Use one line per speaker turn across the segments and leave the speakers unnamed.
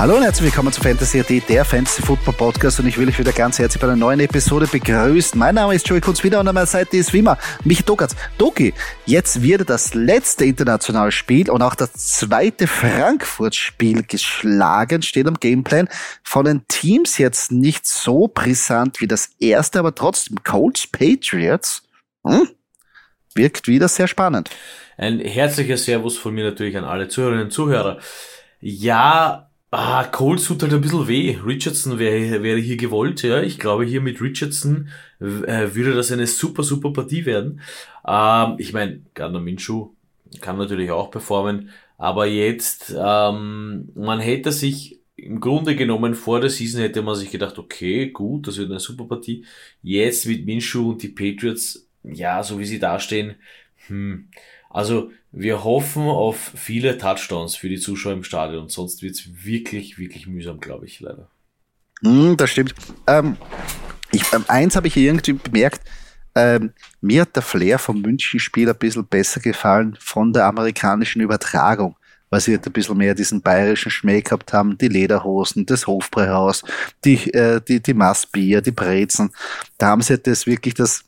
Hallo und herzlich willkommen zu Fantasy AD, der Fantasy Football Podcast und ich will euch wieder ganz herzlich bei einer neuen Episode begrüßen. Mein Name ist Joey Kunz wieder und an meiner Seite ist wie immer Michi Dokatz. Doki, jetzt wird das letzte internationale Spiel und auch das zweite Frankfurt-Spiel geschlagen, steht am Gameplan. Von den Teams jetzt nicht so brisant wie das erste, aber trotzdem Colts Patriots. Hm? Wirkt wieder sehr spannend.
Ein herzlicher Servus von mir natürlich an alle Zuhörerinnen und Zuhörer. Ja, Ah, Cole tut halt ein bisschen weh. Richardson wäre, wäre hier gewollt, ja. Ich glaube, hier mit Richardson äh, würde das eine super, super Partie werden. Ähm, ich meine, Gardner Minshew kann natürlich auch performen, aber jetzt, ähm, man hätte sich im Grunde genommen vor der Season hätte man sich gedacht, okay, gut, das wird eine super Partie. Jetzt mit Minshew und die Patriots, ja, so wie sie dastehen, hm, also wir hoffen auf viele Touchdowns für die Zuschauer im Stadion. Sonst wird's wirklich, wirklich mühsam, glaube ich, leider.
Mm, das stimmt. Ähm, ich, ähm, eins habe ich irgendwie bemerkt, ähm, mir hat der Flair vom München-Spiel ein bisschen besser gefallen von der amerikanischen Übertragung, weil sie halt ein bisschen mehr diesen bayerischen Schmäh gehabt haben, die Lederhosen, das Hofbräuhaus, die, äh, die, die Massbier, die Brezen. Da haben sie halt das wirklich das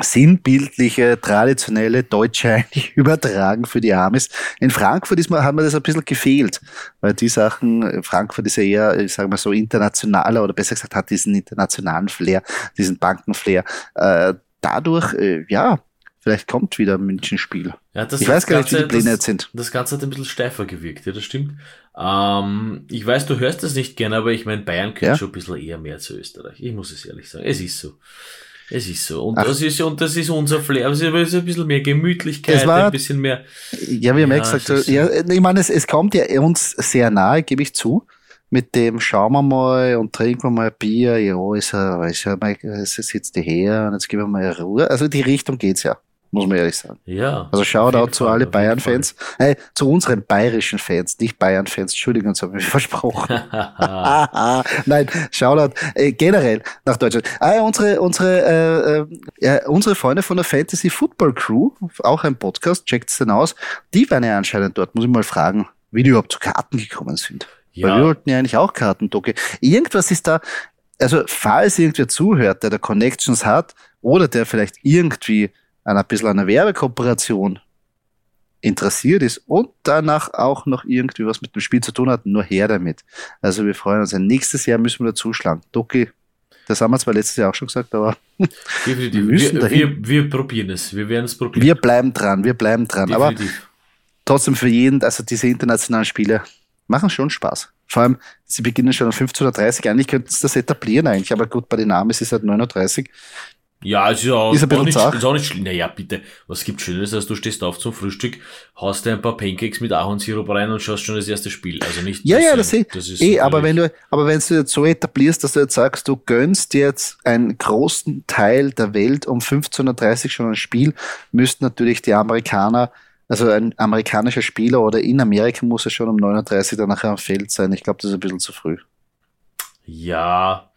sinnbildliche, traditionelle Deutsche eigentlich übertragen für die Amis. In Frankfurt ist man, hat mir das ein bisschen gefehlt, weil die Sachen, Frankfurt ist ja eher, ich sage mal so, internationaler oder besser gesagt hat diesen internationalen Flair, diesen Bankenflair. Äh, dadurch, äh, ja, vielleicht kommt wieder ein München-Spiel.
Ja, das, ich weiß gar nicht, wie die Pläne jetzt sind. Das Ganze hat ein bisschen steifer gewirkt, ja, das stimmt. Ähm, ich weiß, du hörst das nicht gerne, aber ich meine, Bayern gehört ja? schon ein bisschen eher mehr zu Österreich. Ich muss es ehrlich sagen. Es ist so. Es ist so. Und das ist, und das ist unser Flair. Es ist ein bisschen mehr Gemütlichkeit, war, ein bisschen mehr.
Ja, wir haben ja, gesagt, so, ja, ich meine, es, es kommt ja uns sehr nahe, gebe ich zu. Mit dem schauen wir mal und trinken wir mal Bier. Ja, ist ja, ist ja, es sitzt die her und jetzt geben wir mal Ruhe. Also die Richtung geht's ja muss man ehrlich sagen.
Ja.
Also Shoutout zu alle Bayern-Fans, äh, zu unseren bayerischen Fans, nicht Bayern-Fans, Entschuldigung, das habe ich versprochen. Nein, Shoutout äh, generell nach Deutschland. Ah, unsere, unsere, äh, äh, unsere Freunde von der Fantasy Football Crew, auch ein Podcast, checkt's denn aus, die waren ja anscheinend dort, muss ich mal fragen, wie die überhaupt zu Karten gekommen sind. Ja. Weil wir wollten ja eigentlich auch Karten, Doki. Irgendwas ist da, also falls irgendwer zuhört, der da Connections hat, oder der vielleicht irgendwie an ein bisschen einer Werbekooperation interessiert ist und danach auch noch irgendwie was mit dem Spiel zu tun hat, nur her damit. Also wir freuen uns. Nächstes Jahr müssen wir dazuschlagen. Doki, das haben wir zwar letztes Jahr auch schon gesagt, aber
wir, wir, wir, wir, probieren es. Wir werden es probieren.
Wir bleiben dran, wir bleiben dran. Definitiv. Aber trotzdem für jeden, also diese internationalen Spiele machen schon Spaß. Vor allem, sie beginnen schon um 15.30 Uhr. Eigentlich könnten sie das etablieren eigentlich, aber gut, bei den Namen ist es halt 9.30 Uhr.
Ja, es ist, auch, ist, ein auch nicht, ist auch nicht schlimm. Naja, bitte, was gibt Schönes, als du stehst auf zum Frühstück, haust dir ein paar Pancakes mit Ahornsirup rein und schaust schon das erste Spiel. Also nicht.
Ja, ja, das, das ist. Eh, aber wenn du, aber wenn du jetzt so etablierst, dass du jetzt sagst, du gönnst jetzt einen großen Teil der Welt um 15.30 Uhr schon ein Spiel, müssten natürlich die Amerikaner, also ein amerikanischer Spieler oder in Amerika muss er schon um 9.30 Uhr dann nachher am Feld sein. Ich glaube, das ist ein bisschen zu früh.
Ja,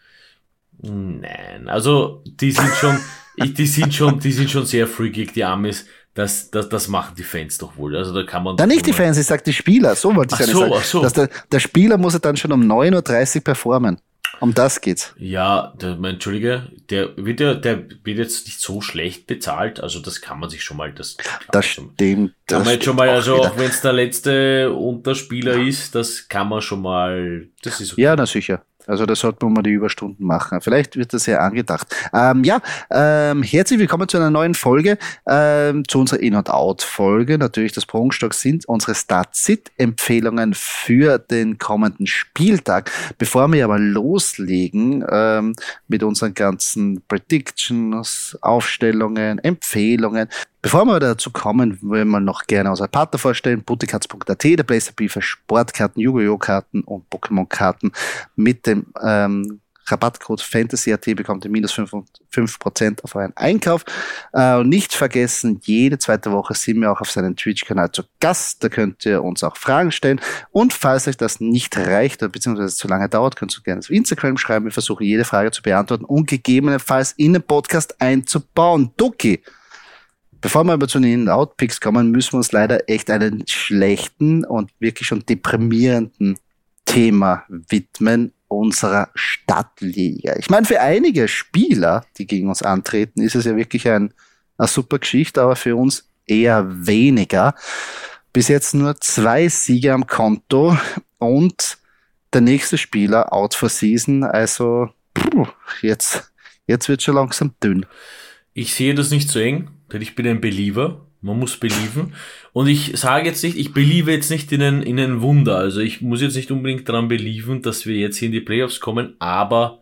Nein, also die sind schon, die sind schon, die sind schon sehr freakig, die Amis. Das, das, das machen die Fans doch wohl. Also da kann man.
Dann nicht die Fans, ich sag die Spieler. So wollte ich ach so, sagen. Ach so. Dass der, der Spieler muss er dann schon um 9.30 Uhr performen. Um das geht's.
Ja, der, mein, Entschuldige, der wird ja, der wird jetzt nicht so schlecht bezahlt, also das kann man sich schon mal, das,
das stimmt.
Das kann man jetzt schon mal, also auch wenn es der letzte Unterspieler ist, das kann man schon mal, das ist
okay. Ja, na sicher. Also da sollte man mal die Überstunden machen. Vielleicht wird das ja angedacht. Ähm, ja, ähm, herzlich willkommen zu einer neuen Folge, ähm, zu unserer In- und Out-Folge. Natürlich das Prunkstock sind unsere Start-Sit-Empfehlungen für den kommenden Spieltag. Bevor wir aber loslegen ähm, mit unseren ganzen Predictions, Aufstellungen, Empfehlungen, Bevor wir dazu kommen, wollen wir noch gerne unsere Partner vorstellen. Butikatz.at, der Place für Sportkarten, Yu-Gi-Oh! Karten und Pokémon-Karten. Mit dem ähm, Rabattcode FANTASY.at bekommt ihr minus 5%, auf euren Einkauf. Äh, und nicht vergessen, jede zweite Woche sind wir auch auf seinem Twitch-Kanal zu Gast. Da könnt ihr uns auch Fragen stellen. Und falls euch das nicht reicht oder beziehungsweise zu lange dauert, könnt ihr gerne auf Instagram schreiben. Wir versuchen jede Frage zu beantworten und gegebenenfalls in den Podcast einzubauen. Doki! Bevor wir aber zu den Outpicks kommen, müssen wir uns leider echt einen schlechten und wirklich schon deprimierenden Thema widmen, unserer Stadtliga. Ich meine, für einige Spieler, die gegen uns antreten, ist es ja wirklich ein, eine super Geschichte, aber für uns eher weniger. Bis jetzt nur zwei Siege am Konto und der nächste Spieler out for season. Also puh, jetzt, jetzt wird schon langsam dünn.
Ich sehe das nicht so eng, denn ich bin ein Believer. Man muss believen. Und ich sage jetzt nicht, ich believe jetzt nicht in ein, in ein Wunder. Also ich muss jetzt nicht unbedingt daran believen, dass wir jetzt hier in die Playoffs kommen, aber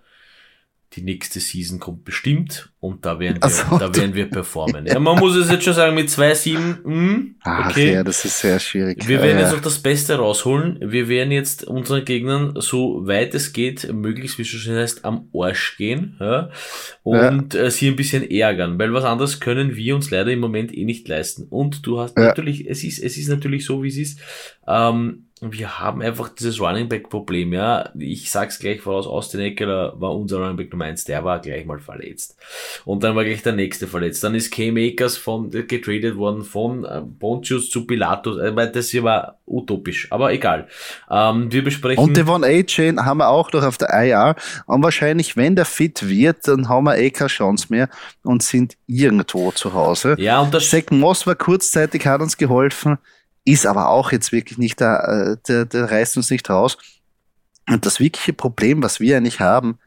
die nächste Season kommt bestimmt und da werden wir, so, da werden wir performen. Ja, man muss es jetzt schon sagen, mit 2-7, hm,
okay. ja, das ist sehr schwierig.
Wir werden jetzt auch das Beste rausholen. Wir werden jetzt unseren Gegnern so weit es geht, möglichst, wie es schon heißt, am Arsch gehen, ja, und ja. Äh, sie ein bisschen ärgern, weil was anderes können wir uns leider im Moment eh nicht leisten. Und du hast ja. natürlich, es ist, es ist natürlich so, wie es ist, ähm, wir haben einfach dieses Running Back Problem, ja. Ich sag's gleich voraus, Austin Eckler war unser Running Back Nummer 1, der war gleich mal verletzt. Und dann war gleich der nächste verletzt. Dann ist K. Makers von, getradet worden von äh, Pontius zu Pilatus. Also, das hier war utopisch, aber egal. Ähm, wir besprechen.
Und Devon A-Chain haben wir auch noch auf der IR. Und wahrscheinlich, wenn der fit wird, dann haben wir eh keine Chance mehr und sind irgendwo zu Hause.
Ja, und das
Zach Moss war kurzzeitig, hat uns geholfen ist aber auch jetzt wirklich nicht da, äh, der, der reißt uns nicht raus. Und das wirkliche Problem, was wir eigentlich haben,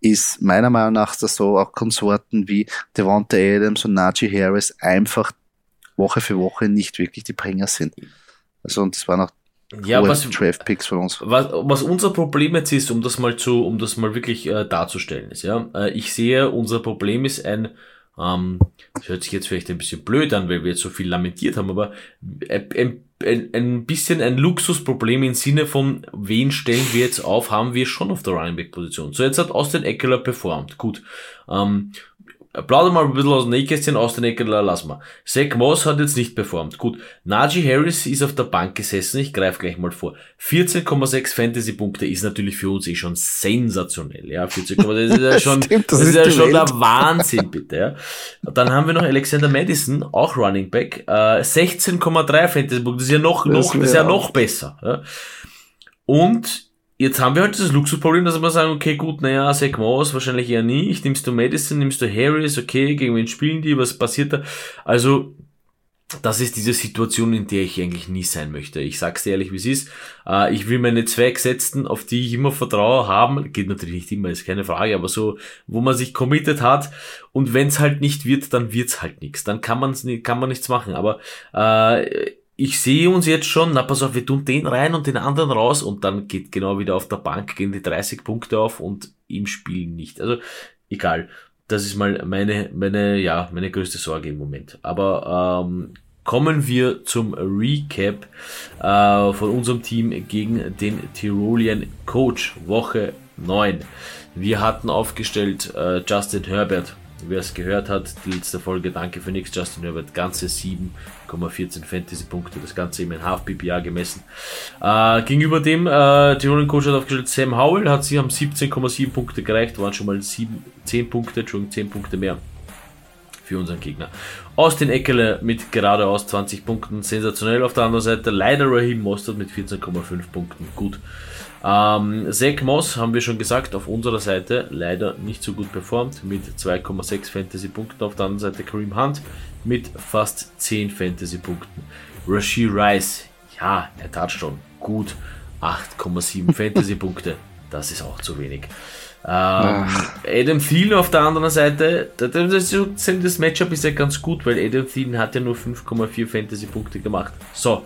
ist meiner Meinung nach, dass so auch Konsorten wie Devonta Adams und Najee Harris einfach Woche für Woche nicht wirklich die Bringer sind. Also, und das waren auch
ja, was, Draft Picks von uns. Was, was unser Problem jetzt ist, um das mal zu, um das mal wirklich äh, darzustellen, ist, ja, äh, ich sehe, unser Problem ist ein ähm, das hört sich jetzt vielleicht ein bisschen blöd an, weil wir jetzt so viel lamentiert haben, aber ein, ein, ein bisschen ein Luxusproblem im Sinne von, wen stellen wir jetzt auf, haben wir schon auf der Running Back Position. So, jetzt hat Austin Eckler performt. Gut. Ähm, plaudern mal ein bisschen aus dem Nähkästchen, aus den Eckler lassen wir. Zach Moss hat jetzt nicht performt. Gut, Najee Harris ist auf der Bank gesessen, ich greife gleich mal vor. 14,6 Fantasy-Punkte ist natürlich für uns eh schon sensationell. Ja, 14,6 ist ja schon, Stimmt, das, das, ist, ja schon der Wahnsinn, bitte. Ja. Dann haben wir noch Alexander Madison, auch Running Back, äh, 16,3 Fantasy-Punkte, das ist ja noch, noch, das ist ja noch besser. Ja. Und Jetzt haben wir halt dieses Luxusproblem, dass wir sagen, okay, gut, naja, Zach Moss wahrscheinlich eher nicht. Nimmst du Madison, nimmst du Harris, okay, gegen wen spielen die, was passiert da? Also, das ist diese Situation, in der ich eigentlich nie sein möchte. Ich sag's dir ehrlich, wie es ist. Äh, ich will meine zwei Gesetzten, auf die ich immer vertraue, haben. Geht natürlich nicht immer, ist keine Frage, aber so, wo man sich committed hat. Und wenn's halt nicht wird, dann wird's halt nichts. Dann kann man's nicht, kann man nichts machen. Aber äh, ich sehe uns jetzt schon, na pass auf, wir tun den rein und den anderen raus und dann geht genau wieder auf der Bank, gehen die 30 Punkte auf und im Spiel nicht. Also egal, das ist mal meine, meine, ja, meine größte Sorge im Moment. Aber ähm, kommen wir zum Recap äh, von unserem Team gegen den Tyrolean Coach, Woche 9. Wir hatten aufgestellt äh, Justin Herbert, wer es gehört hat, die letzte Folge, danke für nichts, Justin Herbert, ganze 7,14 Fantasy-Punkte, das Ganze im Half-PPA gemessen. Äh, gegenüber dem, äh, Tirolen Coach hat aufgestellt, Sam Howell hat sie haben 17,7 Punkte gereicht, waren schon mal 7, 10 Punkte, Entschuldigung, 10 Punkte mehr für unseren Gegner. Austin Eckele mit geradeaus 20 Punkten, sensationell auf der anderen Seite, leider Raheem Mostert mit 14,5 Punkten, gut. Ähm, Zach Moss haben wir schon gesagt, auf unserer Seite leider nicht so gut performt mit 2,6 Fantasy-Punkten. Auf der anderen Seite Kareem Hunt mit fast 10 Fantasy-Punkten. Rashi Rice, ja, er tat schon gut. 8,7 Fantasy-Punkte. Das ist auch zu wenig. Ähm, Adam Thielen auf der anderen Seite, das, das Matchup ist ja ganz gut, weil Adam Thielen hat ja nur 5,4 Fantasy-Punkte gemacht. So,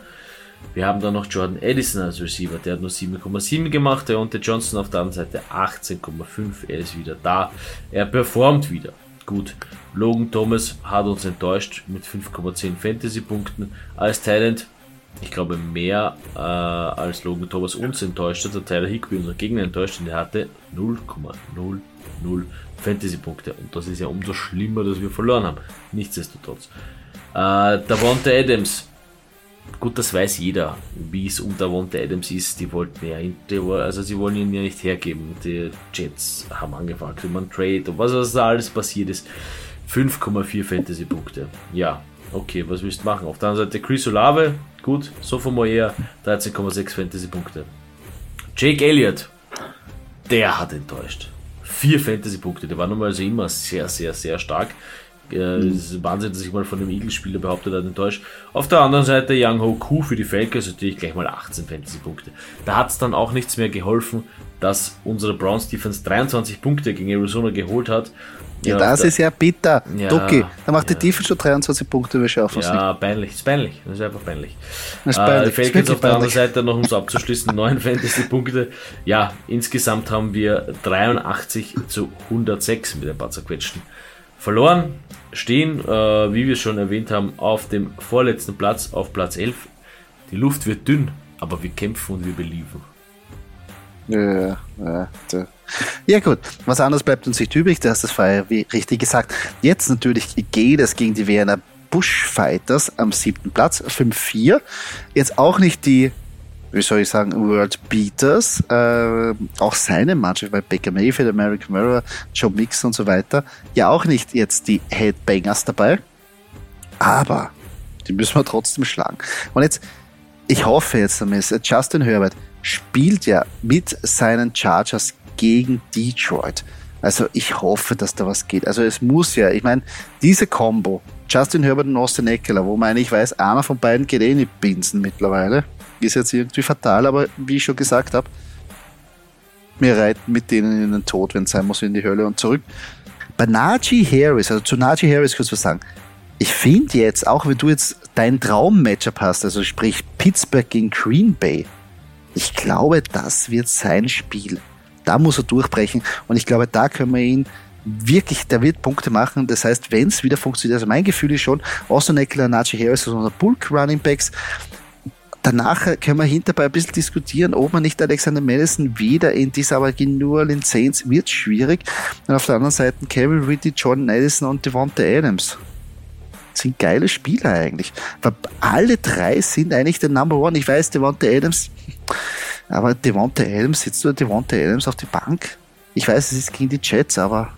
wir haben dann noch Jordan Edison als Receiver, der hat nur 7,7 gemacht. Der Onte Johnson auf der anderen Seite 18,5. Er ist wieder da. Er performt wieder. Gut. Logan Thomas hat uns enttäuscht mit 5,10 Fantasy-Punkten. Als Talent, ich glaube, mehr äh, als Logan Thomas uns enttäuscht hat. Der Tyler Higby unser Gegner enttäuscht und er hatte 0,00 Fantasy-Punkte. Und das ist ja umso schlimmer, dass wir verloren haben. Nichtsdestotrotz. Äh, Davonte Adams Gut, das weiß jeder, wie es unter Wonte Adams ist. Die wollten ja, also sie wollen ihn ja nicht hergeben. Die Jets haben angefangen, über einen Trade und was, was da alles passiert ist. 5,4 Fantasy-Punkte. Ja, okay, was willst du machen? Auf der anderen Seite Chris Olave, gut, Sophomore eher, 13,6 Fantasy-Punkte. Jake Elliott, der hat enttäuscht. Vier Fantasy-Punkte, der war normalerweise immer sehr, sehr, sehr stark. Äh, es ist Wahnsinn, dass ich mal von dem Eagles-Spieler behauptet hat, enttäuscht. Auf der anderen Seite Young Ho Ku für die Falcons natürlich gleich mal 18 Fantasy-Punkte. Da hat es dann auch nichts mehr geholfen, dass unsere Browns Defense 23 Punkte gegen Arizona geholt hat.
Ja, ja das da, ist ja bitter. Ja, Ducky, da macht ja. die Defense schon 23 Punkte, wir schaffen
es Ja, nicht. peinlich, ist peinlich. Das ist einfach peinlich. Das ist peinlich. Äh, die Falcons auf der anderen Seite noch, um es abzuschließen, 9 Fantasy-Punkte. Ja, insgesamt haben wir 83 zu 106 mit ein paar zerquetschten verloren. Stehen, äh, wie wir schon erwähnt haben, auf dem vorletzten Platz, auf Platz 11. Die Luft wird dünn, aber wir kämpfen und wir beliefern.
Ja, ja, ja. ja gut, was anderes bleibt uns nicht übrig, du hast es vorher wie richtig gesagt. Jetzt natürlich geht es gegen die Wiener Bushfighters am siebten Platz, 5-4. Jetzt auch nicht die, wie soll ich sagen, World Beaters, äh, auch seine Mannschaft, weil Baker Mayfield, American Mirror, Joe Mix und so weiter, ja auch nicht jetzt die Headbangers dabei, aber die müssen wir trotzdem schlagen. Und jetzt, ich hoffe jetzt, Justin Herbert, spielt ja mit seinen Chargers gegen Detroit. Also ich hoffe, dass da was geht. Also es muss ja, ich meine, diese Combo, Justin Herbert und Austin Eckler, wo meine ich weiß, einer von beiden geht eh die Binsen mittlerweile, ist jetzt irgendwie fatal, aber wie ich schon gesagt habe, wir reiten mit denen in den Tod, wenn es sein muss, in die Hölle und zurück. Bei Najee Harris, also zu Najee Harris kurz was sagen. Ich finde jetzt, auch wenn du jetzt dein Traum-Matchup hast, also sprich Pittsburgh gegen Green Bay, ich glaube, das wird sein Spiel. Da muss er durchbrechen und ich glaube, da können wir ihn wirklich, der wird Punkte machen. Das heißt, wenn es wieder funktioniert, also mein Gefühl ist schon, Austin Eckler, Najee Harris, also unser Bulk Running Backs, danach können wir hinterbei ein bisschen diskutieren, ob man nicht Alexander Madison wieder in dieser aber New Orleans Saints wird schwierig. Und auf der anderen Seite Kevin Ridley, John Madison und Devonta Adams sind geile Spieler eigentlich. Weil alle drei sind eigentlich der Number One. Ich weiß, Devonta Adams, aber Devonta Adams, sitzt nur Devonta Adams auf die Bank? Ich weiß, es ist gegen die Jets, aber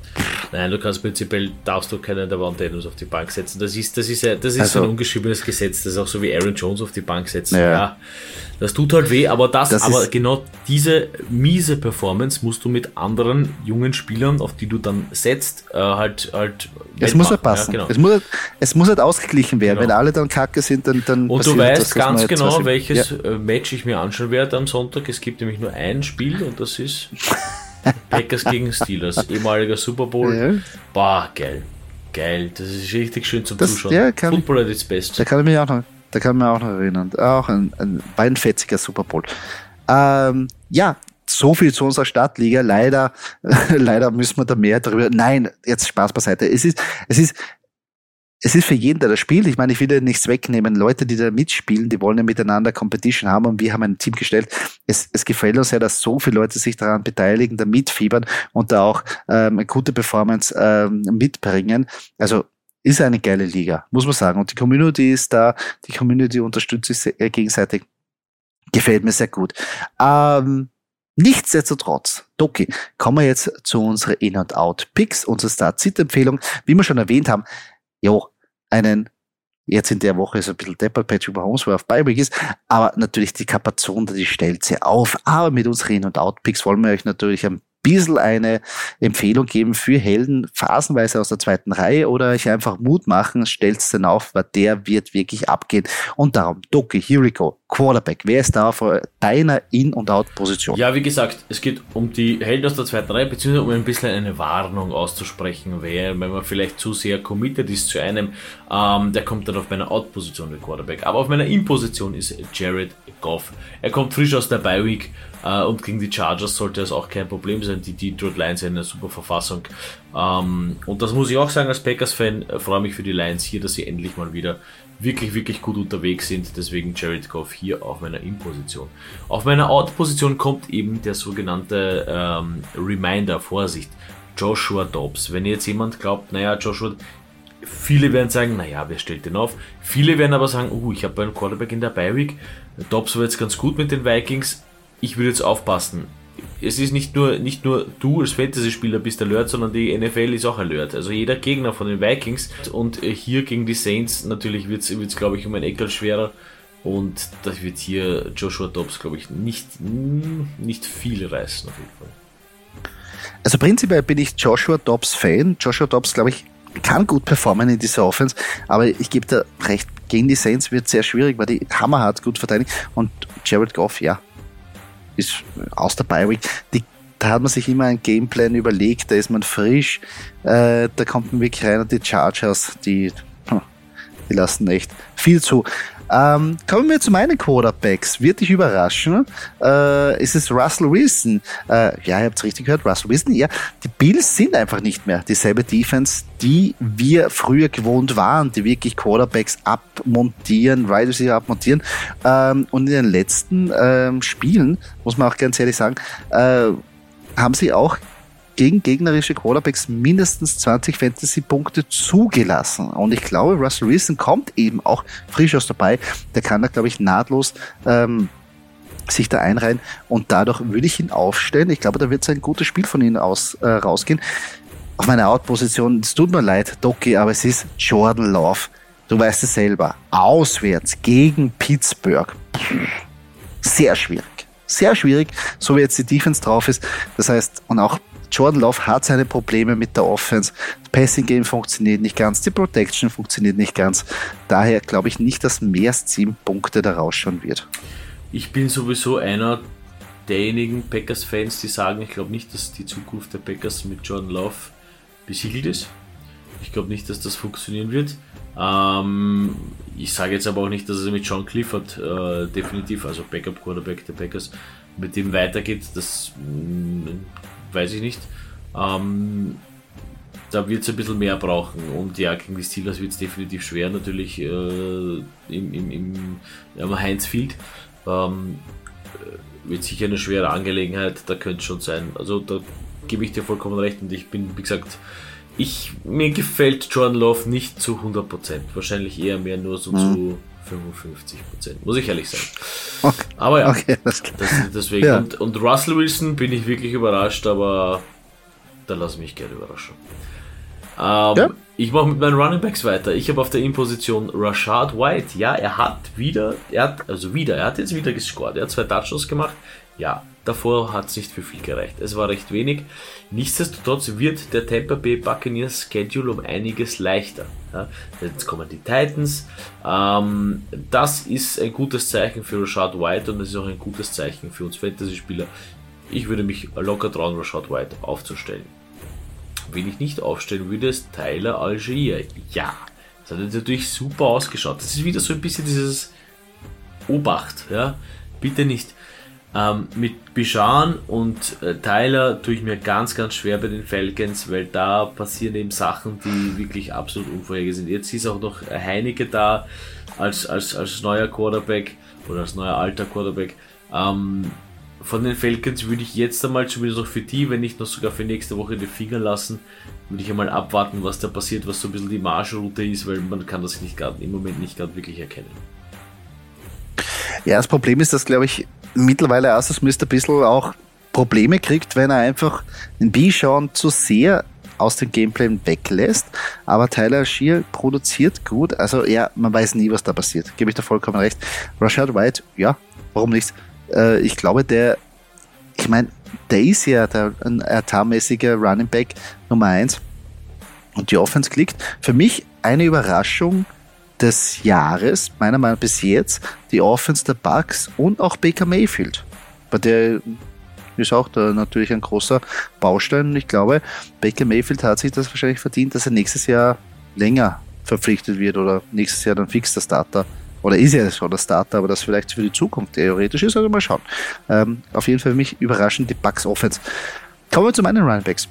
Nein, du kannst prinzipiell, darfst du keinen der Adams auf die Bank setzen. Das ist, das ist, das ist also, ein ungeschriebenes Gesetz. Das ist auch so wie Aaron Jones auf die Bank setzen. Ja. ja das tut halt weh, aber das, das aber genau diese miese Performance musst du mit anderen jungen Spielern, auf die du dann setzt, äh, halt, halt.
Es muss halt passen. Ja, genau. es, muss halt, es muss halt ausgeglichen werden. Genau. Wenn alle dann kacke sind, dann. dann
und du weißt das, ganz genau, welches ja. Äh, Match ich mir anschauen werde am Sonntag. Es gibt nämlich nur ein Spiel und das ist. Packers gegen Steelers, ehemaliger Super Bowl. Ja. Boah, geil. Geil. Das ist richtig schön zum das, Zuschauen. Ja,
kann Football at its best. Da kann ich mich auch noch, da kann ich mich auch noch erinnern. Auch ein, ein beinfetziger Super Bowl. Ähm, ja, so viel zu unserer Stadtliga. Leider, leider müssen wir da mehr darüber. Nein, jetzt Spaß beiseite. Es ist, es ist, es ist für jeden, der das spielt. Ich meine, ich will ja nichts wegnehmen. Leute, die da mitspielen, die wollen ja miteinander Competition haben und wir haben ein Team gestellt. Es, es gefällt uns ja, dass so viele Leute sich daran beteiligen, da mitfiebern und da auch ähm, eine gute Performance ähm, mitbringen. Also ist eine geile Liga, muss man sagen. Und die Community ist da, die Community unterstützt sich äh, gegenseitig. Gefällt mir sehr gut. Ähm, Nichtsdestotrotz, Doki, kommen wir jetzt zu unserer In- und Out-Picks, unsere Start-Sit-Empfehlung. Wie wir schon erwähnt haben, ja, einen jetzt in der Woche ist ein bisschen Depper Patrick Mahomes, wo er auf Beiweg ist, aber natürlich die Kapazon, die stellt sie auf. Aber mit unseren In- und Out-Picks wollen wir euch natürlich ein bisschen eine Empfehlung geben für Helden, phasenweise aus der zweiten Reihe oder euch einfach Mut machen, stellt's dann auf, weil der wird wirklich abgehen. Und darum, Doki, here we go. Quarterback, wer ist da auf deiner In- und Out-Position?
Ja, wie gesagt, es geht um die Helden aus der zweiten Reihe, beziehungsweise um ein bisschen eine Warnung auszusprechen, wer, wenn man vielleicht zu sehr committed ist zu einem, ähm, der kommt dann auf meiner Out-Position der Quarterback. Aber auf meiner In-Position ist Jared Goff. Er kommt frisch aus der Bye-Week, und gegen die Chargers sollte es auch kein Problem sein. Die Detroit Lions sind in einer super Verfassung. Ähm, und das muss ich auch sagen als Packers-Fan, äh, freue mich für die Lions hier, dass sie endlich mal wieder wirklich, wirklich gut unterwegs sind. Deswegen Jared Goff hier auf meiner In-Position. Auf meiner Out-Position kommt eben der sogenannte ähm, Reminder, Vorsicht, Joshua Dobbs. Wenn jetzt jemand glaubt, naja, Joshua, viele werden sagen, naja, wer stellt den auf? Viele werden aber sagen, uh, ich habe einen Quarterback in der Bi-Week. Dobbs war jetzt ganz gut mit den Vikings ich würde jetzt aufpassen. Es ist nicht nur, nicht nur du als Fantasy-Spieler bist alert, sondern die NFL ist auch alert. Also jeder Gegner von den Vikings und hier gegen die Saints natürlich wird es, glaube ich, um ein Eckel schwerer. Und das wird hier Joshua Dobbs, glaube ich, nicht, nicht viel reißen auf jeden Fall.
Also prinzipiell bin ich Joshua Dobbs Fan. Joshua Dobbs, glaube ich, kann gut performen in dieser Offense, aber ich gebe da recht, gegen die Saints wird sehr schwierig, weil die hammerhart gut verteidigen und Jared Goff, ja, ist aus der Bi-Week. Da hat man sich immer einen Gameplan überlegt, da ist man frisch, äh, da kommt man wirklich rein und die Chargers, die, hm, die lassen echt viel zu. Ähm, kommen wir zu meinen Quarterbacks. Wird dich überraschen. Äh, ist es Russell Wilson? Äh, ja, ihr habt es richtig gehört, Russell Wilson. Ja, die Bills sind einfach nicht mehr dieselbe Defense, die wir früher gewohnt waren, die wirklich Quarterbacks abmontieren, Wide Receiver abmontieren. Ähm, und in den letzten ähm, Spielen, muss man auch ganz ehrlich sagen, äh, haben sie auch gegen gegnerische Quarterbacks mindestens 20 Fantasy-Punkte zugelassen. Und ich glaube, Russell Wilson kommt eben auch frisch aus dabei. Der kann da, glaube ich, nahtlos ähm, sich da einreihen. Und dadurch würde ich ihn aufstellen. Ich glaube, da wird ein gutes Spiel von ihm aus, äh, rausgehen. Auf meiner Out-Position, es tut mir leid, Doki, aber es ist Jordan Love. Du weißt es selber. Auswärts gegen Pittsburgh. Sehr schwierig. Sehr schwierig, so wie jetzt die Defense drauf ist. Das heißt, und auch Jordan Love hat seine Probleme mit der Offense. Das Passing Game funktioniert nicht ganz, die Protection funktioniert nicht ganz. Daher glaube ich nicht, dass mehr als 10 Punkte da rausschauen wird.
Ich bin sowieso einer derjenigen Packers-Fans, die sagen, ich glaube nicht, dass die Zukunft der Packers mit Jordan Love besiegelt ist. Ich glaube nicht, dass das funktionieren wird. Ähm, ich sage jetzt aber auch nicht, dass es mit John Clifford äh, definitiv, also Backup Quarterback der Packers, mit dem weitergeht. Das mh, mm, weiß ich nicht. Ähm, da wird es ein bisschen mehr brauchen. Und ja, gegen die Steelers wird es definitiv schwer, natürlich äh, im, im, im, im Heinz Field. Ähm, wird sicher eine schwere Angelegenheit, da könnte es schon sein. Also da gebe ich dir vollkommen recht und ich bin, wie gesagt, ich, mir gefällt Jordan Love nicht zu 100%. Wahrscheinlich eher mehr nur so mhm. zu 55%. Muss ich ehrlich sein. Okay. Aber ja, okay, das, deswegen. Ja. Und, und Russell Wilson bin ich wirklich überrascht, aber da lasse ich mich gerne überraschen. Ähm, ja. Ich mache mit meinen Running Backs weiter. Ich habe auf der In-Position Rashad White. Ja, er hat wieder, er hat, also wieder, er hat jetzt wieder gescored. Er hat zwei Touchdowns gemacht. Ja, davor hat es nicht für viel gereicht. Es war recht wenig. Nichtsdestotrotz wird der Tampa Bay Buccaneers Schedule um einiges leichter. Ja, jetzt kommen die Titans. Ähm, das ist ein gutes Zeichen für Rashad White und es ist auch ein gutes Zeichen für uns Fantasy-Spieler. Ich würde mich locker trauen, Rashad White aufzustellen. Wenn ich nicht aufstellen würde, ist Tyler Algier. Ja, das hat jetzt natürlich super ausgeschaut. Das ist wieder so ein bisschen dieses Obacht. Ja? Bitte nicht ähm, mit Bijan und äh, Tyler tue ich mir ganz, ganz schwer bei den Falcons, weil da passieren eben Sachen, die wirklich absolut unvorhergesehen sind. Jetzt ist auch noch Heineke da als, als, als neuer Quarterback oder als neuer alter Quarterback. Ähm, von den Falcons würde ich jetzt einmal zumindest noch für die, wenn nicht noch sogar für nächste Woche die Finger lassen, würde ich einmal abwarten, was da passiert, was so ein bisschen die Marschroute ist, weil man kann das nicht grad, im Moment nicht gerade wirklich erkennen.
Ja, das Problem ist, dass, glaube ich, mittlerweile Smith ein bisschen auch Probleme kriegt, wenn er einfach den B-Schauen zu sehr aus dem Gameplay weglässt. Aber Tyler Shear produziert gut. Also ja, man weiß nie, was da passiert. Gebe ich da vollkommen recht. Rashad White, ja, warum nicht? Äh, ich glaube, der, ich meine, der ist ja der, ein ertarmäßiger Running Back Nummer 1. Und die Offense klickt. Für mich eine Überraschung des Jahres, meiner Meinung nach bis jetzt, die Offense der Bucks und auch Baker Mayfield. Bei der ist auch da natürlich ein großer Baustein. Ich glaube, Baker Mayfield hat sich das wahrscheinlich verdient, dass er nächstes Jahr länger verpflichtet wird oder nächstes Jahr dann fix der Starter. Oder ist er schon der Starter, aber das vielleicht für die Zukunft theoretisch ist. Also mal schauen. Ähm, auf jeden Fall für mich überraschend die Bucks Offense. Kommen wir zu meinen Runningbacks.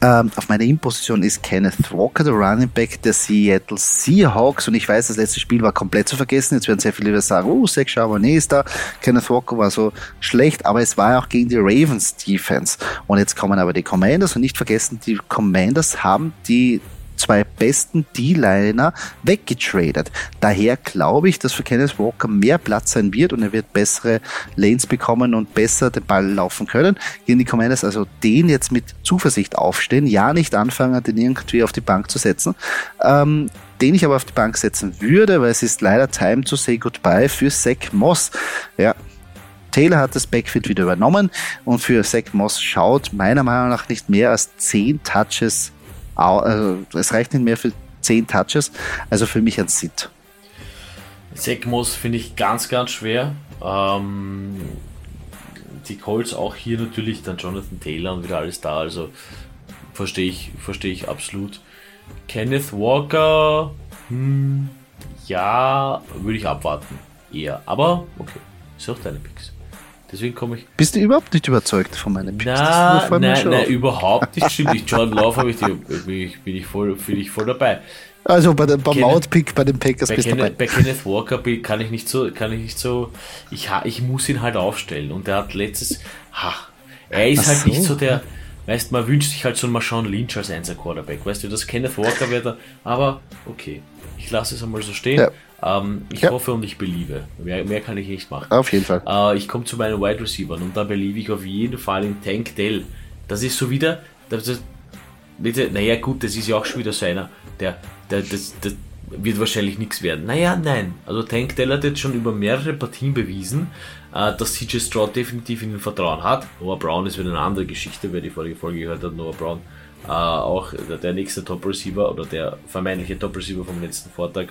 Ähm, auf meiner In-Position ist Kenneth Walker, der Running Back der Seattle Seahawks. Und ich weiß, das letzte Spiel war komplett zu vergessen. Jetzt werden sehr viele sagen, oh, Zach Charbonnet ist da. Kenneth Walker war so schlecht, aber es war auch gegen die Ravens Defense. Und jetzt kommen aber die Commanders und nicht vergessen, die Commanders haben die zwei besten D-Liner weggetradet. Daher glaube ich, dass für Kenneth Walker mehr Platz sein wird und er wird bessere Lanes bekommen und besser den Ball laufen können. Gegen die Commanders also den jetzt mit Zuversicht aufstehen, ja nicht anfangen, den irgendwie auf die Bank zu setzen. Ähm, den ich aber auf die Bank setzen würde, weil es ist leider Time to say goodbye für Zach Moss. Ja, Taylor hat das Backfield wieder übernommen und für Zach Moss schaut meiner Meinung nach nicht mehr als 10 Touches. Äh, es reicht nicht mehr für 10 Touches, also für mich ein Sit.
Moss finde ich ganz, ganz schwer. Ähm, die Colts auch hier natürlich, dann Jonathan Taylor und wieder alles da, also verstehe ich, verstehe ich absolut. Kenneth Walker, hm, ja, würde ich abwarten. Eher. Aber okay, ist auch deine Picks. Deswegen komme ich.
Bist du überhaupt nicht überzeugt von meinen
Picks? Na, nein, nein, überhaupt nicht. Stimmt nicht. Jordan Love habe ich ich, bin, ich voll, bin ich voll dabei.
Also bei dem, beim Outpick bei den Packers
bei bist Kenneth, dabei. Bei Kenneth Walker kann ich nicht so, kann ich nicht so, ich, ich muss ihn halt aufstellen und er hat letztes, ha, er ist Ach halt so. nicht so der, weißt man wünscht sich halt so einen Marshawn Lynch als Einser Quarterback, weißt du, das Kenneth Walker wäre da, aber okay, ich lasse es einmal so stehen. Ja. Ähm, ich ja. hoffe und ich beliebe. Mehr, mehr kann ich nicht machen.
Auf jeden Fall.
Äh, ich komme zu meinen Wide Receivers und da beliebe ich auf jeden Fall in Tank Dell. Das ist so wieder, das, das, bitte, naja gut, das ist ja auch schon wieder so einer, der, der das, das wird wahrscheinlich nichts werden. Naja, nein. Also Tank Dell hat jetzt schon über mehrere Partien bewiesen, äh, dass CJ Stroud definitiv in den Vertrauen hat. Noah Brown ist wieder eine andere Geschichte, wer die vorige Folge gehört hat. Noah Brown äh, auch der, nächste Top Receiver oder der vermeintliche Top Receiver vom letzten Vortag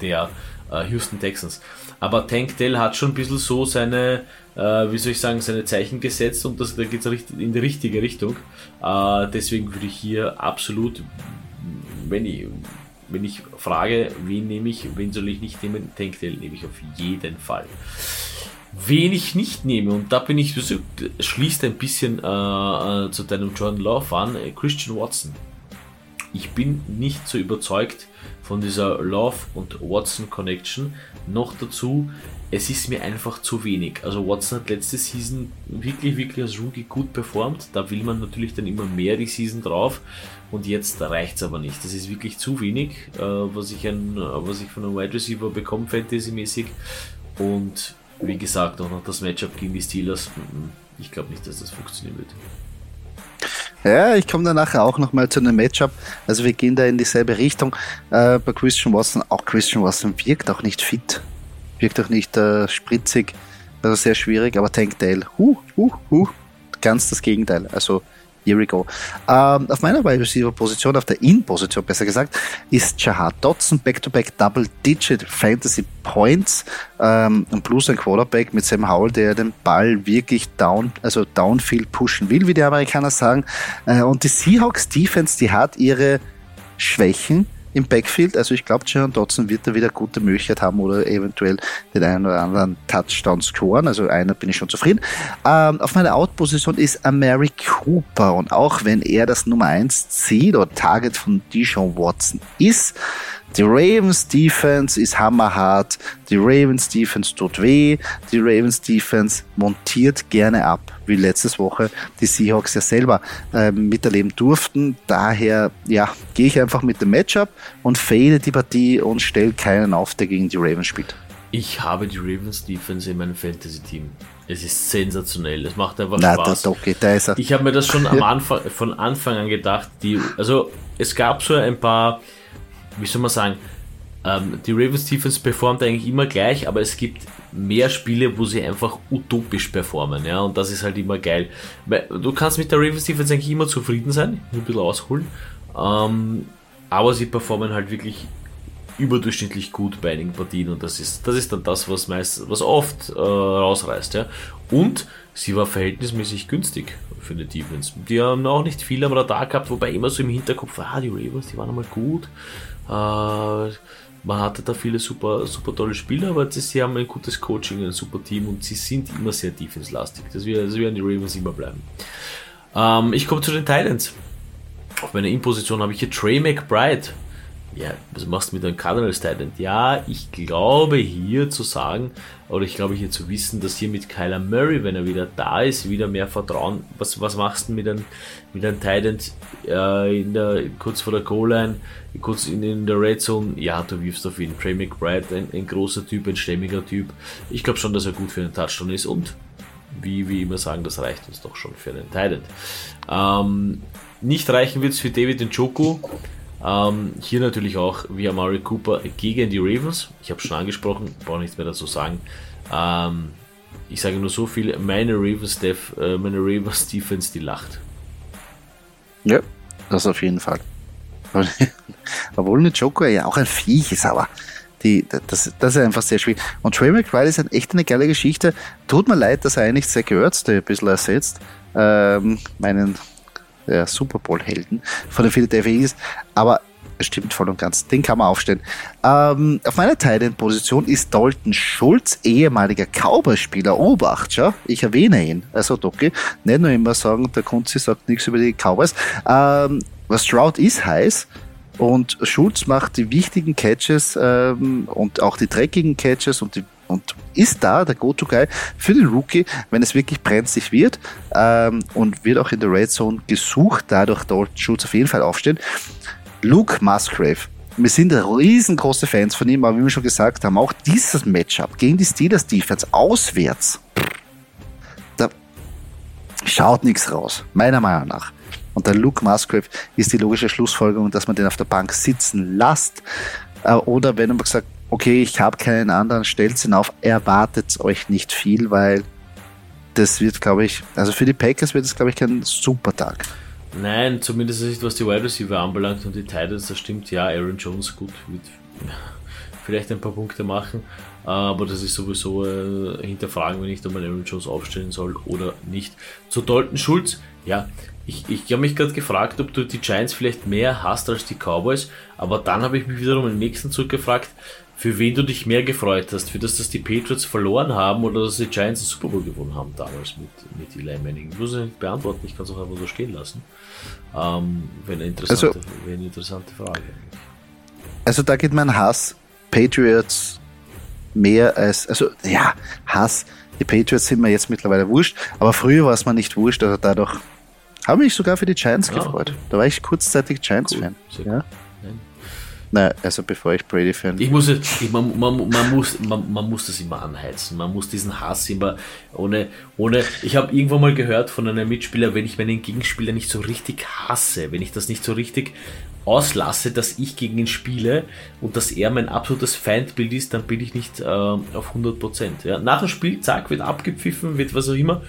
der äh, Houston Texans. Aber Tank Dell hat schon ein bisschen so seine, äh, wie soll ich sagen, seine Zeichen gesetzt und das, da geht es in die richtige Richtung. Äh, deswegen würde ich hier absolut, wenn ich, wenn ich frage, wen nehme ich, wen soll ich nicht nehmen, Tank Dell nehme ich auf jeden Fall. Wen ich nicht nehme, und da bin ich, das schließt ein bisschen äh, äh, zu deinem Jordan Love an, äh, Christian Watson. Ich bin nicht so überzeugt, von dieser Love und Watson Connection. Noch dazu, es ist mir einfach zu wenig. Also Watson hat letzte Season wirklich, wirklich als Rookie gut performt. Da will man natürlich dann immer mehr die Season drauf. Und jetzt reicht es aber nicht. Das ist wirklich zu wenig, äh, was, ich ein, was ich von einem Wide Receiver bekomme, Fantasy-mäßig. Und wie gesagt, auch noch das Matchup gegen die Steelers. Ich glaube nicht, dass das funktionieren wird.
Ja, ich komme dann nachher auch nochmal zu einem Matchup. Also wir gehen da in dieselbe Richtung. Äh, bei Christian Watson, auch Christian Watson wirkt auch nicht fit. Wirkt auch nicht äh, spritzig. Also sehr schwierig, aber Tank Dale, huh, huh, huh, ganz das Gegenteil. Also Here we go. Ähm, auf meiner Wide Receiver Position, auf der In-Position besser gesagt, ist Jahad Dotson Back-to-Back Double-Digit Fantasy Points ähm, und plus ein Quarterback mit Sam Howell, der den Ball wirklich down, also downfield pushen will, wie die Amerikaner sagen. Äh, und die Seahawks Defense, die hat ihre Schwächen im Backfield. Also ich glaube, Jaron Dodson wird da wieder gute Möglichkeit haben oder eventuell den einen oder anderen Touchdown scoren. Also einer bin ich schon zufrieden. Ähm, auf meiner Out-Position ist Amari Cooper und auch wenn er das Nummer 1 Ziel oder Target von Deshaun Watson ist, die Ravens Defense ist hammerhart. Die Ravens Defense tut weh. Die Ravens Defense montiert gerne ab, wie letztes Woche die Seahawks ja selber äh, miterleben durften. Daher, ja, gehe ich einfach mit dem Matchup und fade die Partie und stelle keinen auf, der gegen die Ravens spielt.
Ich habe die Ravens Defense in meinem Fantasy-Team. Es ist sensationell. Es macht einfach Na, Spaß.
okay, da ist er.
Ich habe mir das schon am Anfang, von Anfang an gedacht. Die, also es gab so ein paar wie soll man sagen, ähm, die Ravens Defense performt eigentlich immer gleich, aber es gibt mehr Spiele, wo sie einfach utopisch performen, ja, und das ist halt immer geil. Du kannst mit der Ravens Defense eigentlich immer zufrieden sein, ein bisschen ausholen, ähm, aber sie performen halt wirklich überdurchschnittlich gut bei einigen Partien und das ist, das ist dann das, was meist, was oft äh, rausreißt, ja. Und sie war verhältnismäßig günstig für eine Defense. Die haben auch nicht viel am Radar gehabt, wobei immer so im Hinterkopf, ah, die Ravens, die waren einmal gut. Äh, man hatte da viele super, super tolle Spieler, aber sie haben ein gutes Coaching, ein super Team und sie sind immer sehr defense-lastig. Das, das werden die Ravens immer bleiben. Ähm, ich komme zu den Titans. Auf meiner In-Position habe ich hier Trey McBride ja, was machst du mit einem Cardinals Titan? Ja, ich glaube hier zu sagen, oder ich glaube hier zu wissen, dass hier mit Kyler Murray, wenn er wieder da ist, wieder mehr Vertrauen. Was, was machst du mit einem, mit einem Titan äh, in der, kurz vor der Goal-Line, kurz in, in, der Red Zone? Ja, du wirfst auf ihn. Trey McBride, ein, ein großer Typ, ein stämmiger Typ. Ich glaube schon, dass er gut für einen Touchdown ist und wie wir immer sagen, das reicht uns doch schon für einen Titan. Ähm, nicht reichen wird es für David Njoku. Ähm, hier natürlich auch wie Amari Cooper gegen die Ravens. Ich habe schon angesprochen, brauche nichts mehr dazu sagen. Ähm, ich sage nur so viel, meine Ravens, Def, äh, meine Ravens Defense, die lacht.
Ja, das auf jeden Fall. Obwohl eine Joker ja auch ein Viech ist, aber die, das, das ist einfach sehr schwierig. Und Trey McBride ist halt echt eine geile Geschichte. Tut mir leid, dass er eigentlich Zach Ertz ein bisschen ersetzt. Ähm, meinen der Super Bowl-Helden von den Philadelphia Eagles. Aber es stimmt voll und ganz. Den kann man aufstellen. Ähm, auf meiner Titan-Position ist Dalton Schulz, ehemaliger Cowboy-Spieler. Obacht, schau, ich erwähne ihn. Also, okay, nicht nur immer sagen, der Kunzi sagt nichts über die Cowboys. Ähm, was Stroud ist heiß. Und Schulz macht die wichtigen Catches ähm, und auch die dreckigen Catches und die und ist da der Go-To-Guy für den Rookie, wenn es wirklich brenzlig wird ähm, und wird auch in der Red Zone gesucht, dadurch dort Schulz auf jeden Fall aufstehen. Luke Musgrave. Wir sind riesengroße Fans von ihm, aber wie wir schon gesagt haben, auch dieses Matchup gegen die Steelers Defense auswärts, da schaut nichts raus, meiner Meinung nach. Und der Luke Musgrave ist die logische Schlussfolgerung, dass man den auf der Bank sitzen lässt. Äh, oder wenn man gesagt, okay, ich habe keinen anderen, stellt ihn auf, erwartet euch nicht viel, weil das wird, glaube ich, also für die Packers wird es, glaube ich, kein super Tag.
Nein, zumindest nicht was die Wide Receiver anbelangt und die Titans, das stimmt, ja, Aaron Jones, gut, wird vielleicht ein paar Punkte machen, aber das ist sowieso äh, hinterfragen, wenn ich da mal Aaron Jones aufstellen soll oder nicht. Zu Dalton Schulz, ja, ich, ich habe mich gerade gefragt, ob du die Giants vielleicht mehr hast als die Cowboys, aber dann habe ich mich wiederum im nächsten Zug gefragt, für wen du dich mehr gefreut hast, für das, dass die Patriots verloren haben oder dass die Giants den Super Bowl gewonnen haben damals mit, mit Eli Manning. Ich muss es nicht beantworten, ich kann es auch einfach so stehen lassen. Ähm, Wäre eine, interessante, also, eine interessante Frage.
Also da geht mein Hass Patriots mehr als, also ja, Hass. Die Patriots sind mir jetzt mittlerweile wurscht, aber früher war es mir nicht wurscht, also dadurch habe ich sogar für die Giants ja, gefreut. Okay. Da war ich kurzzeitig Giants-Fan. Cool. Ja. Nein, also bevor ich Brady-Fan
Ich muss ich, man, man, man, muss, man, man muss das immer anheizen. Man muss diesen Hass immer ohne, ohne. Ich habe irgendwann mal gehört von einem Mitspieler, wenn ich meinen Gegenspieler nicht so richtig hasse, wenn ich das nicht so richtig auslasse, dass ich gegen ihn spiele und dass er mein absolutes Feindbild ist, dann bin ich nicht äh, auf 100%. Ja. Nach dem Spiel, zack, wird abgepfiffen, wird was auch immer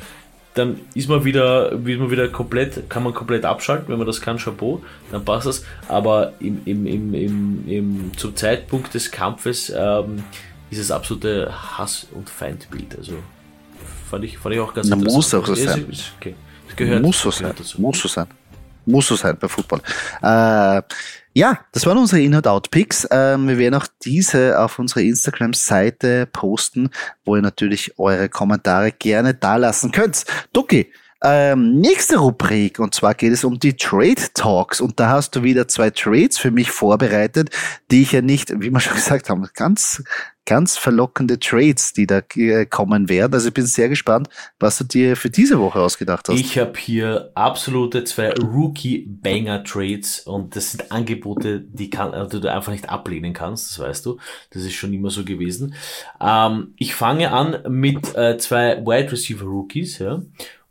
dann ist man wieder, wird man wieder komplett, kann man komplett abschalten, wenn man das kann, Chapeau, dann passt das. Aber im, im, im, im, im, zum Zeitpunkt des Kampfes ähm, ist es absolute Hass- und Feindbild. Also fand ich, fand ich auch ganz
Na, Muss auch so sein.
Okay. Das gehört,
muss so sein. Dazu. Muss so sein. Muss so sein bei Football. Äh, ja, das waren unsere In-and-Out-Picks. Ähm, wir werden auch diese auf unserer Instagram-Seite posten, wo ihr natürlich eure Kommentare gerne dalassen könnt. Ducky, ähm, nächste Rubrik, und zwar geht es um die Trade Talks. Und da hast du wieder zwei Trades für mich vorbereitet, die ich ja nicht, wie wir schon gesagt haben, ganz, ganz verlockende Trades, die da äh, kommen werden. Also ich bin sehr gespannt, was du dir für diese Woche ausgedacht hast.
Ich habe hier absolute zwei Rookie-Banger-Trades und das sind Angebote, die, kann, also die du einfach nicht ablehnen kannst, das weißt du. Das ist schon immer so gewesen. Ähm, ich fange an mit äh, zwei Wide Receiver Rookies, ja.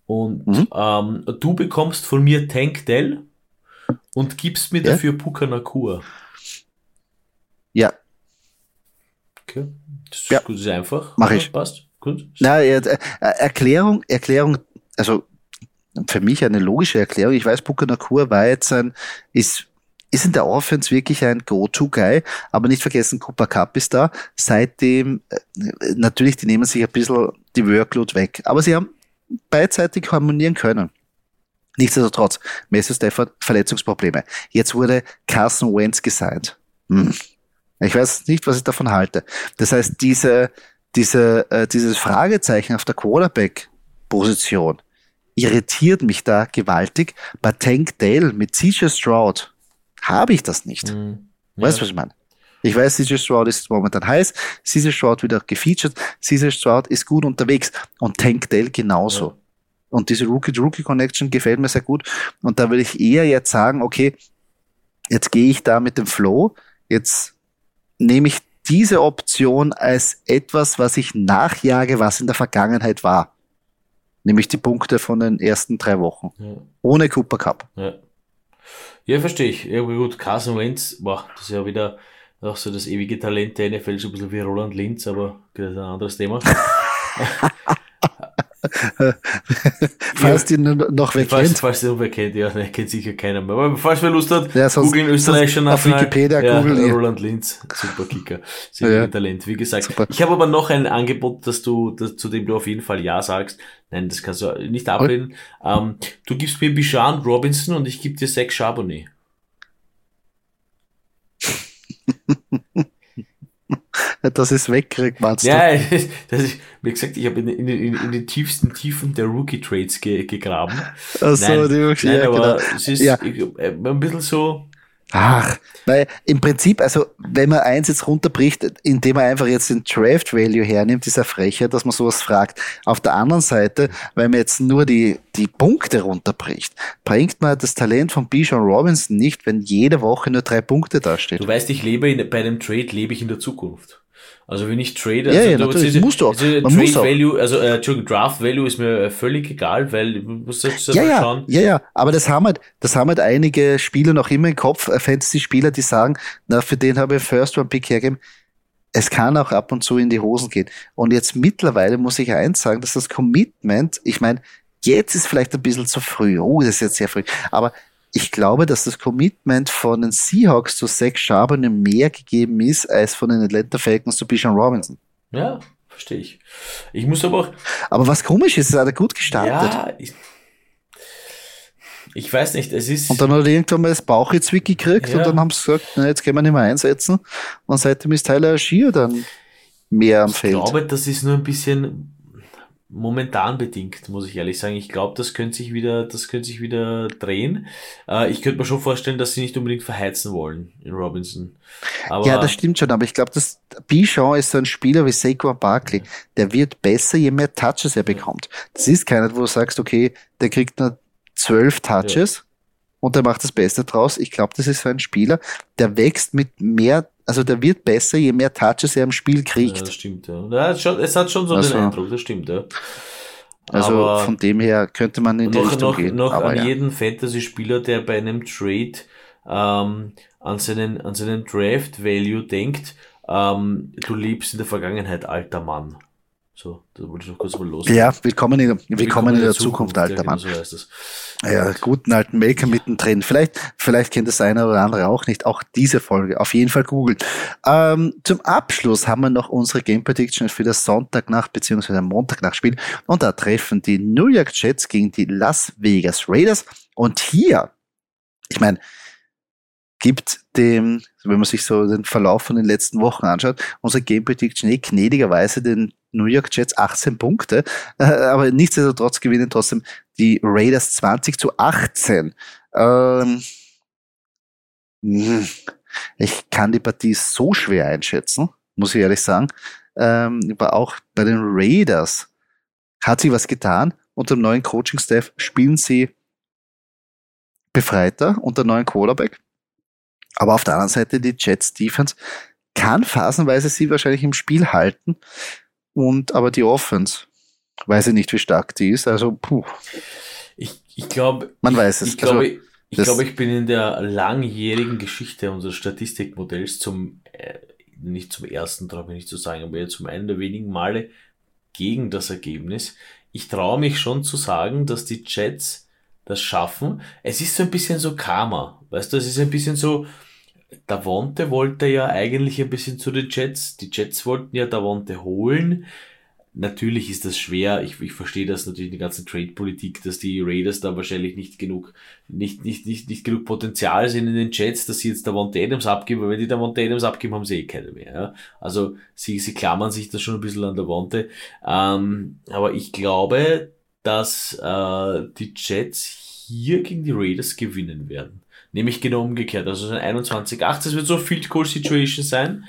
Und mhm. ähm, du bekommst von mir Tank Dell und gibst mir ja? dafür Puka Nakua.
Ja.
Okay. Das ist, ja. ist einfach.
Mach ich.
Passt. Gut.
Na, äh, Erklärung, Erklärung, also für mich eine logische Erklärung. Ich weiß, Puka Nakua war jetzt ein, ist ist in der Offense wirklich ein Go-To-Guy, aber nicht vergessen, Cooper Cup ist da. Seitdem, äh, natürlich, die nehmen sich ein bisschen die Workload weg. Aber sie haben beidseitig harmonieren können. Nichtsdestotrotz, Matthew Stafford Verletzungsprobleme. Jetzt wurde Carson Wentz gesigned. Hm. Ich weiß nicht, was ich davon halte. Das heißt, diese, diese, äh, dieses Fragezeichen auf der Quarterback-Position irritiert mich da gewaltig. Bei Tank Dale mit CJ Stroud habe ich das nicht. Mhm. Ja. Weißt du, was ich meine? Ich weiß, CJ Stroud ist momentan heiß, CJ Stroud wieder gefeatured, CJ Stroud ist gut unterwegs und Tank Dell genauso. Ja. Und diese Rookie-Rookie-Connection gefällt mir sehr gut. Und da würde ich eher jetzt sagen, okay, jetzt gehe ich da mit dem Flow, jetzt nehme ich diese Option als etwas, was ich nachjage, was in der Vergangenheit war. Nämlich die Punkte von den ersten drei Wochen. Ja. Ohne Cooper Cup. Ja.
Ja, verstehe ich. Ja, gut, Carson Wentz, boah, das ist ja wieder auch so das ewige Talent der NFL, so ein bisschen wie Roland Linz, aber das ist ein anderes Thema.
falls ja, die noch wer
falls,
kennt.
Falls die noch wer kennt, ja, ne, kennt sicher keiner mehr. Aber falls wer Lust hat,
ja, sonst,
googeln österreichischer
Auf Wikipedia
ja,
googeln.
Roland Linz, super Kicker, sehr ja. Talent. Wie gesagt, super. ich habe aber noch ein Angebot, dass du, dass, zu dem du auf jeden Fall Ja sagst. Nein, das kannst du nicht ablehnen. Ähm, du gibst mir Bichon Robinson und ich gebe dir Zach Charbonnet.
dass es wegkriegt, meinst
ja, du? Ja, das ist, wie gesagt, ich habe in, in, in, in, den tiefsten Tiefen der Rookie-Trades ge, gegraben.
Ach so, nein,
die, nein, ja, aber genau. es ist ja. Äh, ein bisschen so,
Ach, weil im Prinzip, also wenn man eins jetzt runterbricht, indem man einfach jetzt den Draft Value hernimmt, ist er frecher, dass man sowas fragt. Auf der anderen Seite, wenn man jetzt nur die, die Punkte runterbricht, bringt man das Talent von Bijan Robinson nicht, wenn jede Woche nur drei Punkte dasteht.
Du weißt, ich lebe in, bei dem Trade lebe ich in der Zukunft. Also wenn ich trade,
also
ja,
ja, natürlich,
also,
musst du auch.
Also Trade muss Value, also äh, Entschuldigung, Draft Value ist mir völlig egal, weil du musst jetzt
ja, ja, schauen. Ja, ja, aber das haben halt, das haben halt einige Spieler noch immer im Kopf, äh, Fantasy-Spieler, die sagen, na, für den habe ich First One Pick hergegeben. Es kann auch ab und zu in die Hosen gehen. Und jetzt mittlerweile muss ich eins sagen, dass das Commitment, ich meine, jetzt ist vielleicht ein bisschen zu früh. Oh, das ist jetzt sehr früh. Aber ich glaube, dass das Commitment von den Seahawks zu Zach Charbonnet mehr gegeben ist, als von den Atlanta Falcons zu Bijan Robinson.
Ja, verstehe ich. Ich muss aber auch.
Aber was komisch ist, es hat er gut gestartet.
Ja, ich, ich weiß nicht, es ist.
Und dann hat er irgendwann mal das Bauchzwick gekriegt ja. und dann haben sie gesagt, na, jetzt können wir nicht mehr einsetzen. Und seitdem ist Tyler Schier dann mehr am
ich
Feld.
Ich glaube, das ist nur ein bisschen momentan bedingt, muss ich ehrlich sagen. Ich glaube, das könnte sich wieder, das könnte sich wieder drehen. Äh, ich könnte mir schon vorstellen, dass sie nicht unbedingt verheizen wollen in Robinson.
Aber ja, das stimmt schon, aber ich glaube, dass Bichon ist so ein Spieler wie Saquon Barkley. Der wird besser, je mehr Touches er bekommt. Das ist keiner, wo du sagst, okay, der kriegt nur zwölf Touches. Ja. Und der macht das Beste draus. Ich glaube, das ist so ein Spieler, der wächst mit mehr also der wird besser, je mehr Touches er im Spiel kriegt. Ja,
das stimmt, ja. ja es hat schon so also, den Eindruck, das stimmt, ja.
Also aber von dem her könnte man in die
noch,
Richtung
noch,
gehen.
Noch aber an ja. jeden Fantasy-Spieler, der bei einem Trade ähm, an seinen, an seinen Draft-Value denkt, ähm, du liebst in der Vergangenheit, alter Mann. So, da wollte ich noch kurz mal los.
Ja, willkommen in, willkommen, willkommen in der, Zukunft, Zukunft alter ja, Mann. Genau so. Ja, guten alten Maker mittendrin. Vielleicht, vielleicht kennt das eine oder andere auch nicht. Auch diese Folge. Auf jeden Fall googeln. Ähm, zum Abschluss haben wir noch unsere Game Prediction für das Sonntagnacht bzw. Montagnachtspiel. Und da treffen die New York Jets gegen die Las Vegas Raiders. Und hier, ich meine, gibt dem, wenn man sich so den Verlauf von den letzten Wochen anschaut, unsere Game Prediction eh gnädigerweise den New York Jets 18 Punkte, äh, aber nichtsdestotrotz gewinnen trotzdem die Raiders 20 zu 18. Ähm, hm, ich kann die Partie so schwer einschätzen, muss ich ehrlich sagen. Ähm, aber auch bei den Raiders hat sich was getan. Unter dem neuen Coaching-Staff spielen sie befreiter unter neuen Quarterback. Aber auf der anderen Seite die Jets Defense kann phasenweise sie wahrscheinlich im Spiel halten. Und aber die Offense, weiß ich nicht, wie stark die ist. Also, puh.
Ich, ich glaube,
man weiß es.
Ich glaube, also, ich, glaube, ich bin in der langjährigen Geschichte unseres Statistikmodells zum, äh, nicht zum ersten, traue ich nicht zu sagen, aber zum einen der wenigen Male gegen das Ergebnis. Ich traue mich schon zu sagen, dass die Jets das schaffen. Es ist so ein bisschen so Karma. Weißt du, es ist ein bisschen so, Davonte wollte ja eigentlich ein bisschen zu den Jets. Die Jets wollten ja Davonte holen. Natürlich ist das schwer. Ich, ich verstehe das natürlich die ganze Trade-Politik, dass die Raiders da wahrscheinlich nicht genug, nicht, nicht, nicht, nicht genug Potenzial sind in den Jets, dass sie jetzt Davonte Adams abgeben, weil wenn die Davonte Adams abgeben, haben sie eh keine mehr. Ja? Also sie, sie klammern sich das schon ein bisschen an Davonte. Ähm, aber ich glaube, dass äh, die Jets hier gegen die Raiders gewinnen werden. Nämlich genau umgekehrt. Also so ein 21-8, das wird so eine Field Goal Situation sein.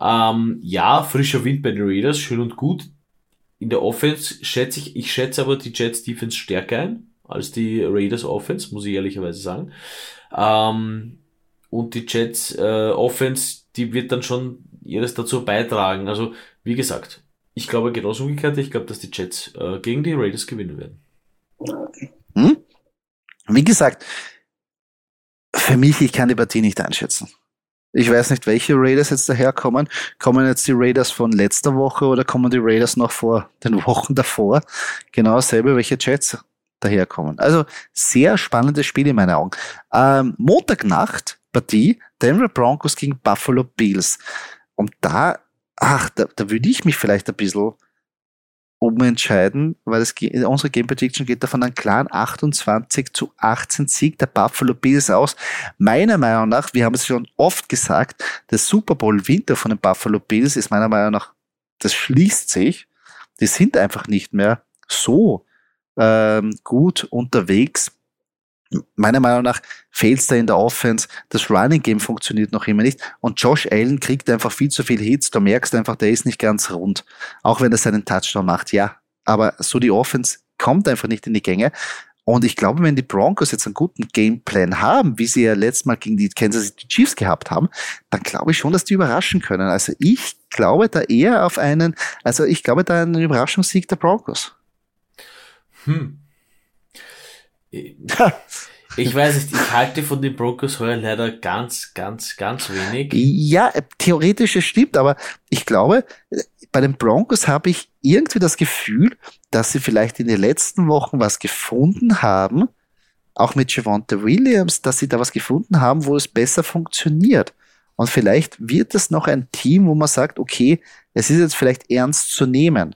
Ähm, ja, frischer Wind bei den Raiders, schön und gut. In der Offense schätze ich, ich schätze aber die Jets Defense stärker ein als die Raiders Offense, muss ich ehrlicherweise sagen. Ähm, und die Jets äh, Offense, die wird dann schon ihres dazu beitragen. Also, wie gesagt, ich glaube genauso umgekehrt, ich glaube, dass die Jets äh, gegen die Raiders gewinnen werden.
Hm? Wie gesagt, Für mich, ich kann die Partie nicht einschätzen. Ich weiß nicht, welche Raiders jetzt daherkommen. Kommen jetzt die Raiders von letzter Woche oder kommen die Raiders noch vor den Wochen davor? Genau dasselbe, welche Jets daherkommen. Also sehr spannendes Spiel in meinen Augen. Ähm, Montagnacht Partie Denver Broncos gegen Buffalo Bills. Und da, ach, da, da würde ich mich vielleicht ein bisschen umentscheiden, weil es, unsere Game Prediction geht davon einen klaren 28 zu 18 Sieg der Buffalo Bills aus. Meiner Meinung nach, wir haben es schon oft gesagt, der Super Bowl Winter von den Buffalo Bills ist meiner Meinung nach, das schließt sich. Die sind einfach nicht mehr so ähm, gut unterwegs meiner Meinung nach fehlt es da in der Offense. Das Running Game funktioniert noch immer nicht. Und Josh Allen kriegt einfach viel zu viel Hits. Du merkst einfach, der ist nicht ganz rund. Auch wenn er seinen Touchdown macht, ja. Aber so die Offense kommt einfach nicht in die Gänge. Und ich glaube, wenn die Broncos jetzt einen guten Gameplan haben, wie sie ja letztes Mal gegen die Kansas City Chiefs gehabt haben, dann glaube ich schon, dass die überraschen können. Also ich glaube da eher auf einen, also ich glaube da einen Überraschungssieg der Broncos. Hm.
Ich weiß nicht, ich halte von den Brokers heuer leider ganz, ganz, ganz wenig.
Ja, theoretisch es stimmt, aber ich glaube, bei den Broncos habe ich irgendwie das Gefühl, dass sie vielleicht in den letzten Wochen was gefunden haben, auch mit Javante Williams, dass sie da was gefunden haben, wo es besser funktioniert. Und vielleicht wird es noch ein Team, wo man sagt, okay, es ist jetzt vielleicht ernst zu nehmen.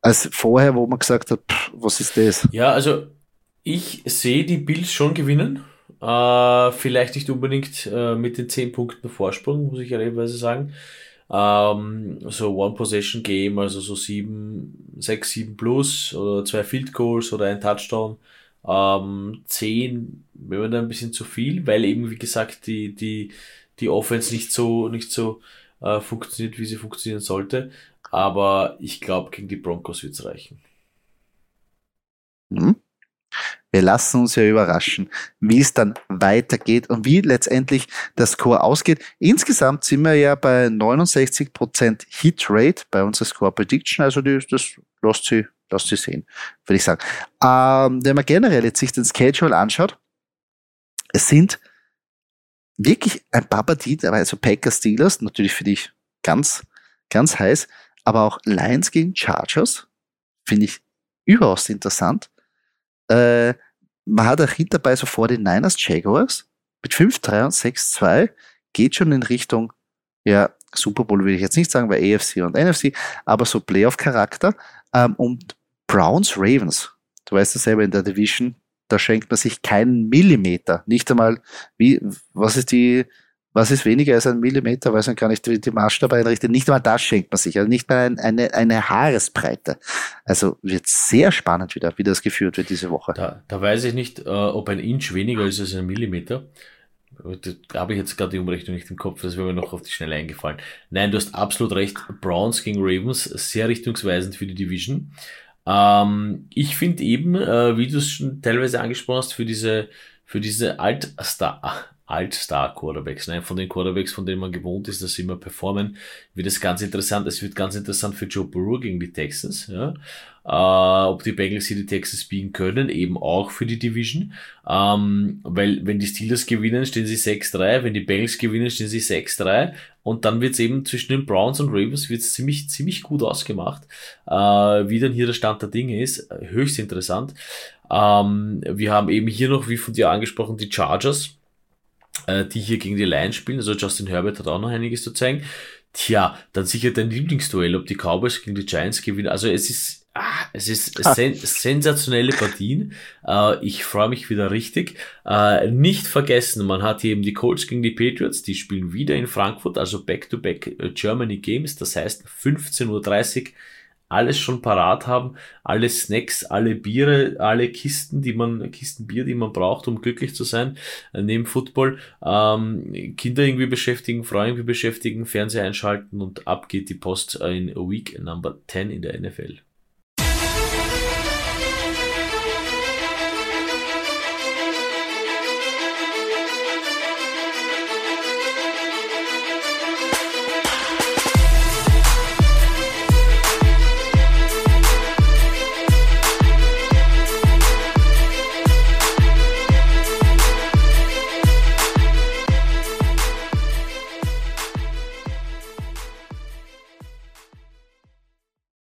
Als vorher, wo man gesagt hat, pff, was ist das?
Ja, also ich sehe die Bills schon gewinnen. Äh, vielleicht nicht unbedingt äh, mit den 10 Punkten Vorsprung, muss ich ehrlicherweise sagen. Ähm, so One-Possession-Game, also so 7, 6, 7 plus oder zwei Field Goals oder ein Touchdown. Ähm, 10 wäre dann ein bisschen zu viel, weil eben, wie gesagt, die, die, die Offense nicht so, nicht so äh, funktioniert, wie sie funktionieren sollte. Aber ich glaube, gegen die Broncos wird es reichen.
Mhm. Wir lassen uns ja überraschen, wie es dann weitergeht und wie letztendlich der Score ausgeht. Insgesamt sind wir ja bei 69% Hitrate bei unserer Score Prediction, also die, das lässt sie, lässt sie sehen, würde ich sagen. Ähm, wenn man generell jetzt sich den Schedule anschaut, es sind wirklich ein paar Partien, also Packers Steelers, natürlich für dich ganz, ganz heiß, aber auch Lions gegen Chargers, finde ich überaus interessant. Äh, man hat auch hinterbei so vor den Niners Jaguars mit 5-3 und 6-2 geht schon in Richtung, ja, Super Bowl will ich jetzt nicht sagen, weil AFC und NFC, aber so Playoff-Charakter ähm, und Browns Ravens. Du weißt ja selber in der Division, da schenkt man sich keinen Millimeter. Nicht einmal, wie, was ist die, was ist weniger als ein Millimeter, weiß man gar nicht, wie die Maßstab einrichtet. Nicht einmal das schenkt man sich, also nicht mal ein, eine, eine Haaresbreite. Also wird sehr spannend wieder, wie das geführt wird diese Woche.
Da, da weiß ich nicht, äh, ob ein Inch weniger ist als ein Millimeter. Da habe ich jetzt gerade die Umrechnung nicht im Kopf, das wäre mir noch auf die Schnelle eingefallen. Nein, du hast absolut recht. Browns gegen Ravens, sehr richtungsweisend für die Division. Ähm, ich finde eben, äh, wie du es schon teilweise angesprochen hast, für diese, für diese Altstar, Alt-Star-Quarterbacks, ne? von den Quarterbacks, von denen man gewohnt ist, dass sie immer performen, wird es ganz interessant. Es wird ganz interessant für Joe Burrow gegen die Texans, ja. Äh, ob die Bengals hier die Texans biegen können, eben auch für die Division. Ähm, weil wenn die Steelers gewinnen, stehen sie 6-3, wenn die Bengals gewinnen, stehen sie 6-3 und dann wird es eben zwischen den Browns und Ravens wird's ziemlich, ziemlich gut ausgemacht. Äh, wie dann hier der Stand der Dinge ist, höchst interessant. Ähm, wir haben eben hier noch, wie von dir angesprochen, die Chargers äh, die hier gegen die Lions spielen. Also Justin Herbert hat auch noch einiges zu zeigen. Tja, dann sicher dein Lieblingsduell, ob die Cowboys gegen die Giants gewinnen. Also es ist, ah, es ist sen sensationelle Partien. Äh, ich freue mich wieder richtig. Äh, nicht vergessen, man hat hier eben die Colts gegen die Patriots, die spielen wieder in Frankfurt, also Back-to-Back -back Germany Games. Das heißt 15.30 Uhr alles schon parat haben, alle Snacks, alle Biere, alle Kisten, die man, Kisten Bier, die man braucht, um glücklich zu sein, äh, neben Football, ähm, Kinder irgendwie beschäftigen, Freunde irgendwie beschäftigen, Fernseher einschalten und ab geht die Post in Week Number 10 in der NFL.